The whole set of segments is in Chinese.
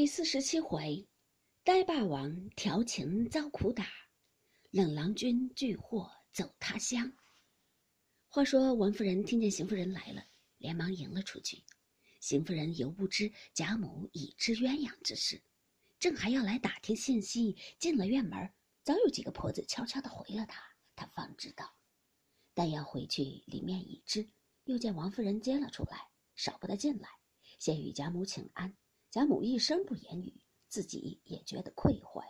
第四十七回，呆霸王调情遭苦打，冷郎君拒货走他乡。话说王夫人听见邢夫人来了，连忙迎了出去。邢夫人犹不知贾母已知鸳鸯之事，正还要来打听信息，进了院门，早有几个婆子悄悄的回了她，她方知道。但要回去，里面已知，又见王夫人接了出来，少不得进来，先与贾母请安。贾母一声不言语，自己也觉得愧悔。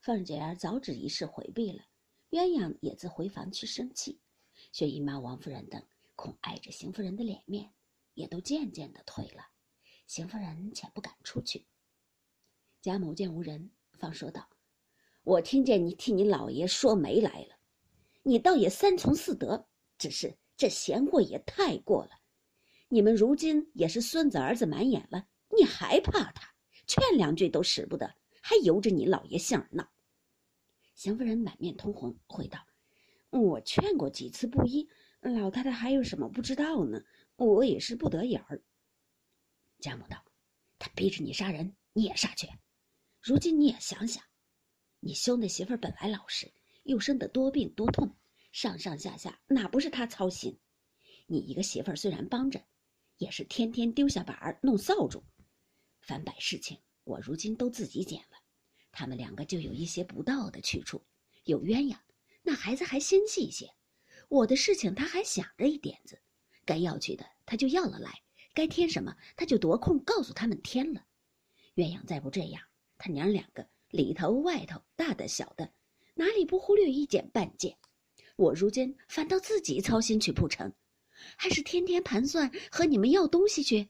凤姐儿早指一事回避了，鸳鸯也自回房去生气。薛姨妈、王夫人等恐碍着邢夫人的脸面，也都渐渐的退了。邢夫人且不敢出去。贾母见无人，方说道：“我听见你替你老爷说媒来了，你倒也三从四德，只是这闲话也太过了。你们如今也是孙子儿子满眼了。”你还怕他？劝两句都使不得，还由着你老爷性儿闹。邢夫人满面通红，回道：“我劝过几次不依，老太太还有什么不知道呢？我也是不得眼儿。”贾母道：“他逼着你杀人，你也杀去。如今你也想想，你兄弟媳妇本来老实，又生得多病多痛，上上下下哪不是他操心？你一个媳妇虽然帮着，也是天天丢下板儿弄扫帚。”凡百事情，我如今都自己捡了，他们两个就有一些不到的去处。有鸳鸯，那孩子还心细些；我的事情他还想着一点子，该要去的他就要了来，该添什么他就夺空告诉他们添了。鸳鸯再不这样，他娘两个里头外头大的小的，哪里不忽略一件半件？我如今反倒自己操心去不成，还是天天盘算和你们要东西去？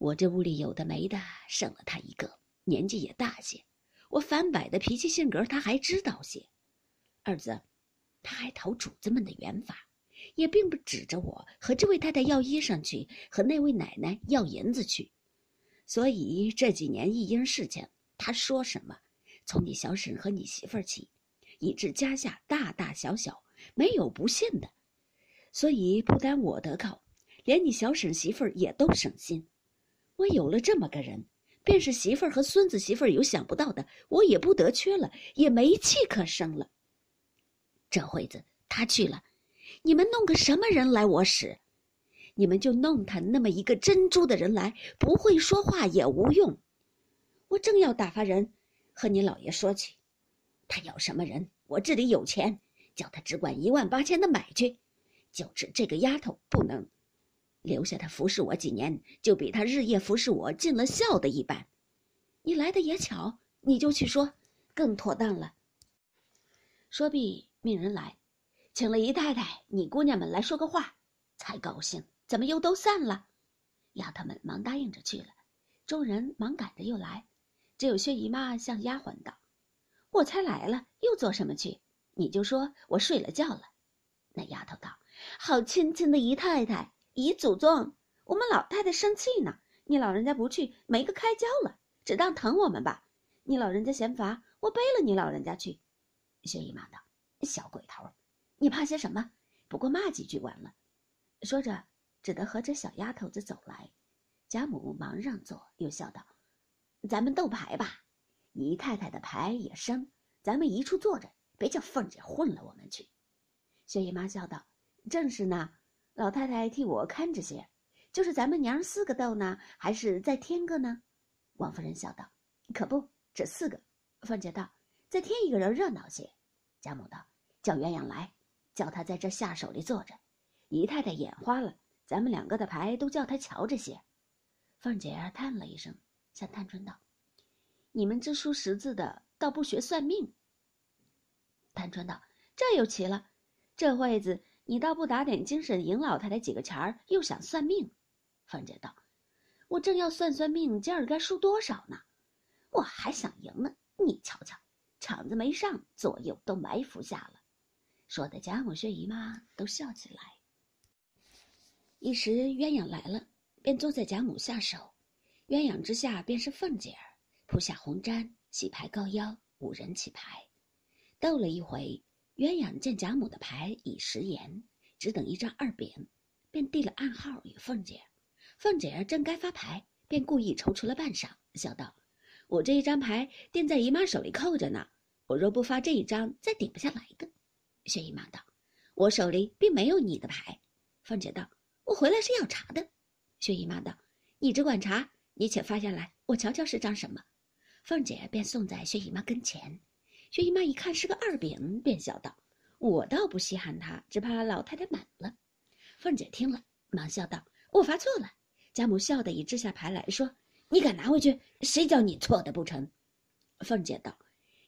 我这屋里有的没的，剩了他一个，年纪也大些。我反摆的脾气性格，他还知道些。二子，他还讨主子们的缘法，也并不指着我和这位太太要衣裳去，和那位奶奶要银子去。所以这几年一应事情，他说什么，从你小婶和你媳妇儿起，以致家下大大小小没有不信的。所以不单我得靠，连你小婶媳妇儿也都省心。我有了这么个人，便是媳妇儿和孙子媳妇儿有想不到的，我也不得缺了，也没气可生了。这会子他去了，你们弄个什么人来我使？你们就弄他那么一个珍珠的人来，不会说话也无用。我正要打发人和你老爷说去，他要什么人，我这里有钱，叫他只管一万八千的买去，就指这个丫头不能。留下他服侍我几年，就比他日夜服侍我尽了孝的一般。你来的也巧，你就去说，更妥当了。说毕，命人来，请了姨太太、你姑娘们来说个话，才高兴。怎么又都散了？丫头们忙答应着去了。众人忙赶着又来，只有薛姨妈向丫鬟道：“我才来了，又做什么去？你就说我睡了觉了。”那丫头道：“好亲亲的姨太太。”姨祖宗，我们老太太生气呢。你老人家不去，没个开交了，只当疼我们吧。你老人家嫌烦，我背了你老人家去。薛姨妈道：“小鬼头，你怕些什么？不过骂几句完了。”说着，只得和这小丫头子走来。贾母忙让座，又笑道：“咱们斗牌吧，姨太太的牌也生，咱们一处坐着，别叫凤姐混了我们去。”薛姨妈笑道：“正是呢。”老太太替我看着些，就是咱们娘四个斗呢，还是再添个呢？王夫人笑道：“可不，这四个。”凤姐道：“再添一个人热闹些。”贾母道：“叫鸳鸯来，叫他在这下手里坐着。姨太太眼花了，咱们两个的牌都叫他瞧着些。”凤姐叹了一声，向探春道：“你们知书识字的，倒不学算命。”探春道：“这又奇了，这会子。”你倒不打点精神赢老太太几个钱儿，又想算命？凤姐道：“我正要算算命，今儿该输多少呢？我还想赢呢。你瞧瞧，场子没上，左右都埋伏下了。”说的贾母、薛姨妈都笑起来。一时鸳鸯来了，便坐在贾母下手。鸳鸯之下便是凤姐儿，铺下红毡，洗牌高腰，五人起牌，斗了一回。鸳鸯见贾母的牌已食言，只等一张二饼，便递了暗号与凤姐。凤姐儿正该发牌，便故意踌躇了半晌，笑道：“我这一张牌垫在姨妈手里扣着呢，我若不发这一张，再顶不下来的。薛姨妈道：“我手里并没有你的牌。”凤姐道：“我回来是要查的。”薛姨妈道：“你只管查，你且发下来，我瞧瞧是张什么。”凤姐便送在薛姨妈跟前。薛姨妈一看是个二饼，便笑道：“我倒不稀罕他，只怕老太太满了。”凤姐听了，忙笑道：“我发错了。”贾母笑得已掷下牌来说：“你敢拿回去？谁叫你错的不成？”凤姐道：“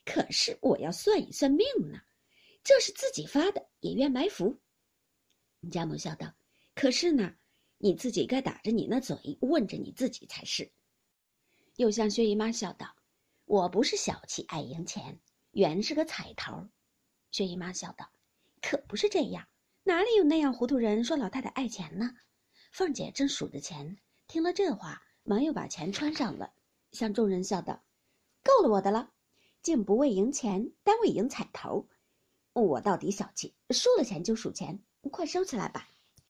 可是我要算一算命呢，这是自己发的，也愿埋伏。”贾母笑道：“可是呢，你自己该打着你那嘴，问着你自己才是。”又向薛姨妈笑道：“我不是小气爱赢钱，原是个彩头。”薛姨妈笑道：“可不是这样，哪里有那样糊涂人说老太太爱钱呢？”凤姐正数着钱，听了这话，忙又把钱穿上了，向众人笑道：“够了我的了，竟不为赢钱，单为赢彩头。我到底小气，输了钱就数钱，快收起来吧。”